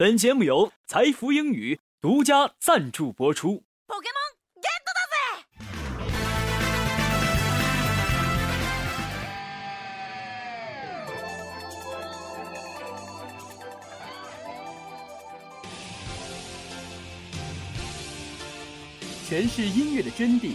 本节目由财富英语独家赞助播出。诠释音乐的真谛，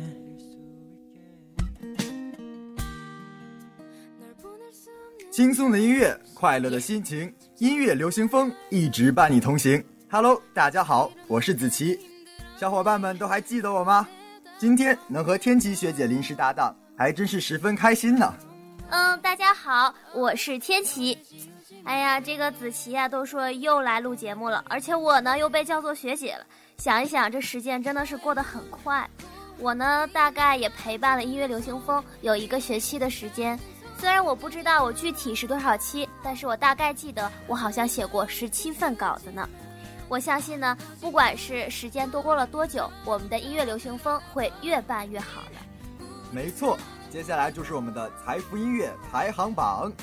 轻松的音乐，快乐的心情，音乐流行风一直伴你同行。Hello，大家好，我是子琪，小伙伴们都还记得我吗？今天能和天琪学姐临时搭档，还真是十分开心呢。嗯，大家好，我是天琪。哎呀，这个子琪呀，都说又来录节目了，而且我呢又被叫做学姐了。想一想，这时间真的是过得很快。我呢，大概也陪伴了音乐流行风有一个学期的时间。虽然我不知道我具体是多少期，但是我大概记得我好像写过十七份稿子呢。我相信呢，不管是时间多过了多久，我们的音乐流行风会越办越好的。没错，接下来就是我们的财富音乐排行榜。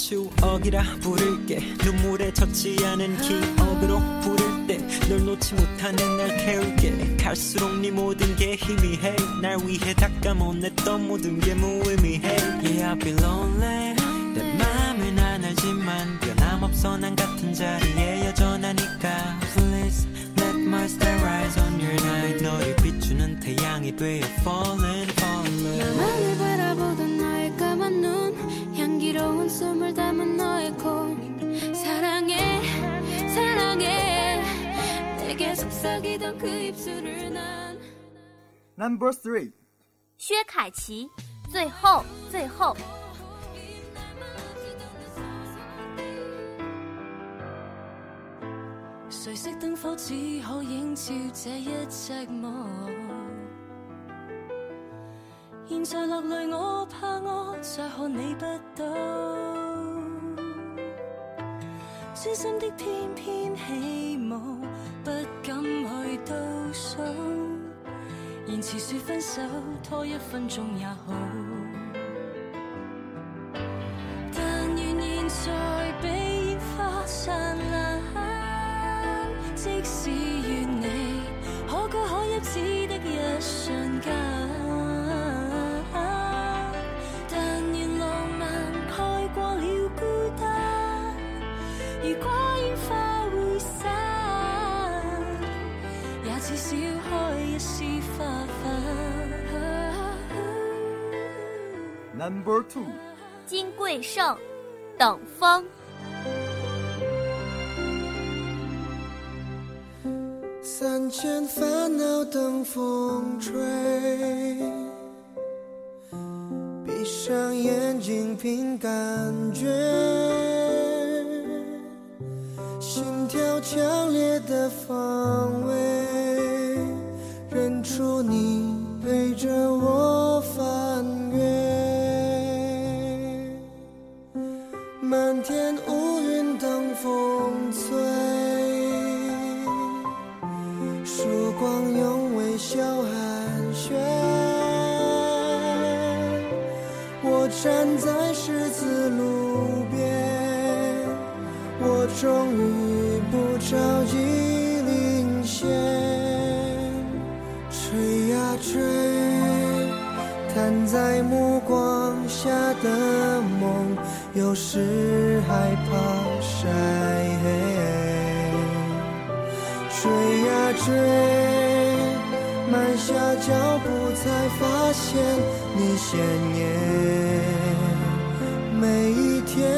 추억이라 부를게. 눈물에 젖지 않은 기억으로 부를 때 널 놓지 못하는 날 태울게. 갈수록 네 모든 게 희미해. 날 위해 닦아못냈던 모든 게 무의미해. Yeah I've been lonely. 내 맘을 난 알지만 변함없어 난 같은 자리에 여전하니까. Please let my star rise on your night. 너를 비추는 태양이 되어 falling 향기로운 숨을 담은 너의 코 사랑해 사랑해 내게 속삭이던 그 입술을 난 Number three，薛凯琪，最后，最后。谁熄灯火只可映照这一寂寞。 现在落泪，我怕我再看你不到。痴心的翩翩起舞，不敢去倒数。言辭說分手，拖一分钟也好。Number two，金贵晟，等风。三千烦恼等风吹，闭上眼睛凭感觉，心跳强烈的方位，我站在十字路边，我终于不着急领先，吹呀吹，摊在目光下的梦，有时害怕晒。黑，追呀追，慢下脚步才发。现你鲜艳每一天。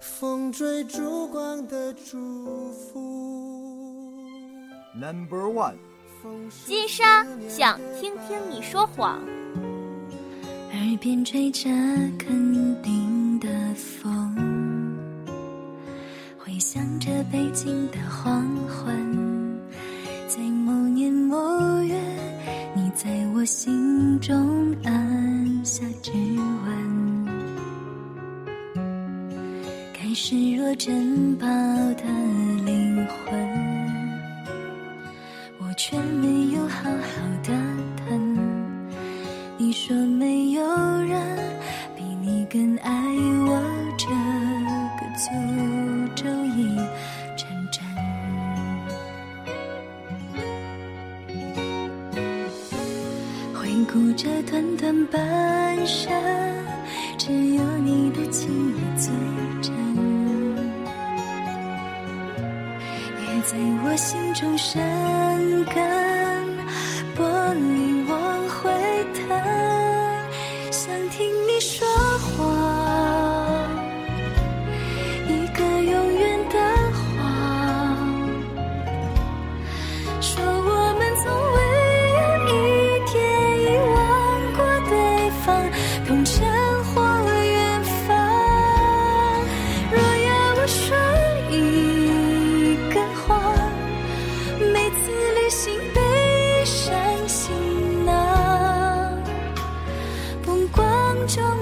风追烛光的祝福。Number One，金沙想听听你说谎。耳边吹着肯定的风，回想着北京的黄昏，在某年某月，你在我心中按下指纹，开始若珍宝的灵魂，我却没有好好的疼。你说没有人比你更爱我，这个诅咒已成真。回顾这短短半生，只有你的情意最真，也在我心中生根。玻璃往回腾，想听你说谎，中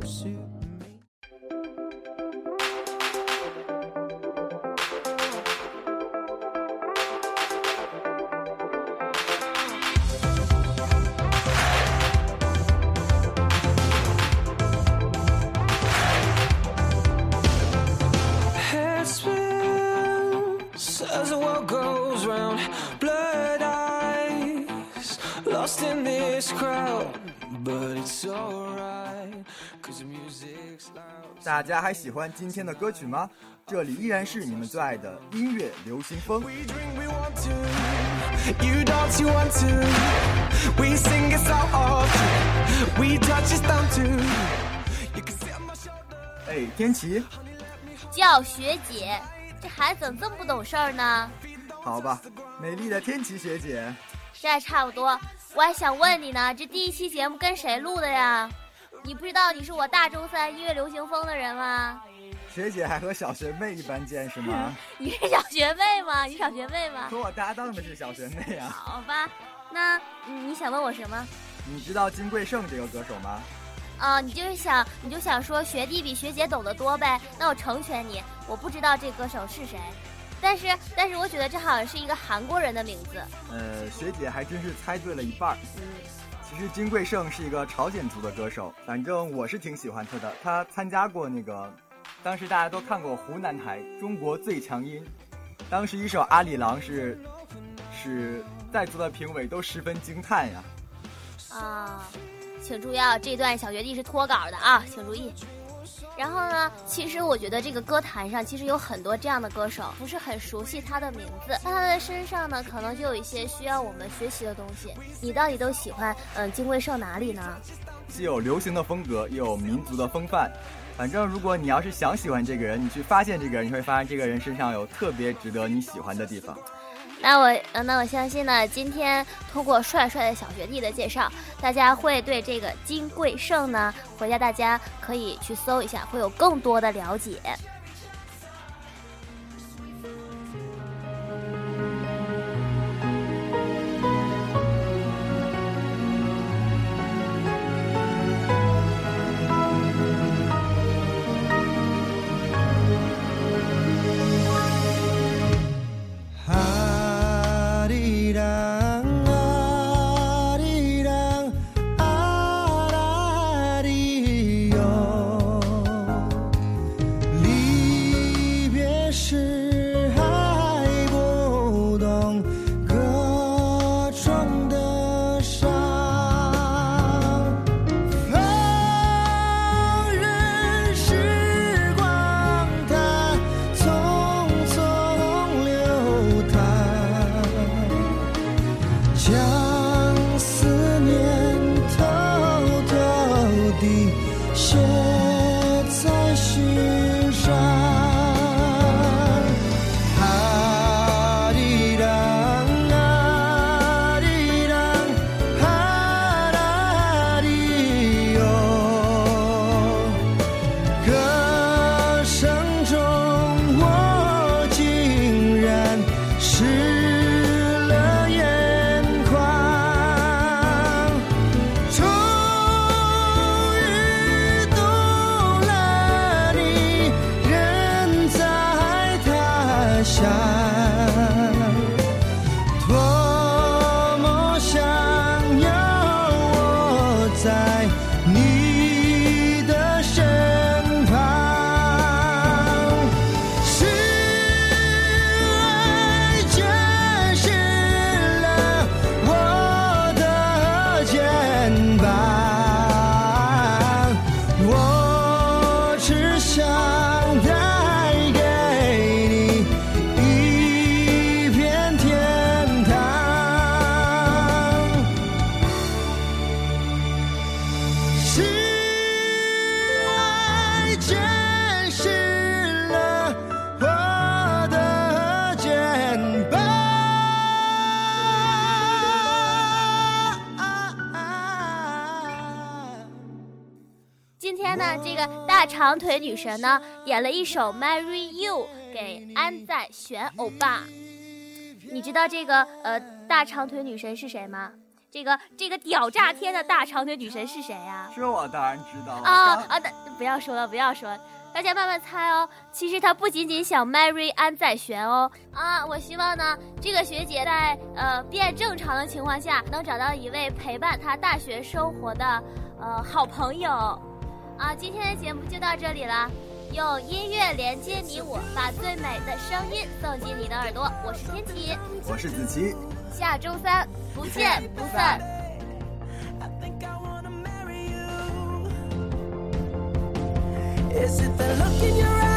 大家还喜欢今天的歌曲吗？这里依然是你们最爱的音乐流行风。We drink, we want to. You want to. We sing, our often. We touch, it's down to. You can on my shoulder. 哎，天琪，叫学姐，这孩子怎么这么不懂事儿呢？好吧，美丽的天琪学姐，这还差不多。我还想问你呢，这第一期节目跟谁录的呀？你不知道你是我大周三音乐流行风的人吗？学姐还和小学妹一般见识吗？你是小学妹吗？你小学妹吗？和我搭档的是小学妹啊。好吧，那嗯你想问我什么？你知道金贵晟这个歌手吗？啊、你就是想你就想说学弟比学姐懂得多呗？那我成全你，我不知道这歌手是谁，但是但是我觉得这好像是一个韩国人的名字。呃，学姐还真是猜对了一半儿。嗯，其实金贵晟是一个朝鲜族的歌手，反正我是挺喜欢他的。他参加过那个，当时大家都看过湖南台《中国最强音》，当时一首《阿里郎》是是在座的评委都十分惊叹呀。啊，请注意啊，这段小学弟是脱稿的啊，请注意。然后呢，其实我觉得这个歌坛上其实有很多这样的歌手，不是很熟悉他的名字，那他的身上呢，可能就有一些需要我们学习的东西。你到底都喜欢嗯金贵晟哪里呢？既有流行的风格，又有民族的风范。反正如果你要是想喜欢这个人，你去发现这个人，你会发现这个人身上有特别值得你喜欢的地方。那我呃，那我相信呢，今天通过帅帅的小学弟的介绍，大家会对这个金贵晟呢，回家大家可以去搜一下，会有更多的了解。他长腿女神呢，点了一首《Marry You》给安在玄欧巴。你知道这个呃大长腿女神是谁吗？这个这个屌炸天的大长腿女神是谁呀、这我当然知道了啊啊！大不要说了，不要说了，大家慢慢猜哦。其实她不仅仅想 marry 安在璇哦啊！我希望呢，这个学姐在呃变正常的情况下，能找到一位陪伴她大学生活的呃好朋友啊！今天的节目就到这里了。用音乐连接你我，把最美的声音送进你的耳朵。我是天琪，我是子琪，下周三不见不散。I think I wanna marry you. Is it the look in your eyes,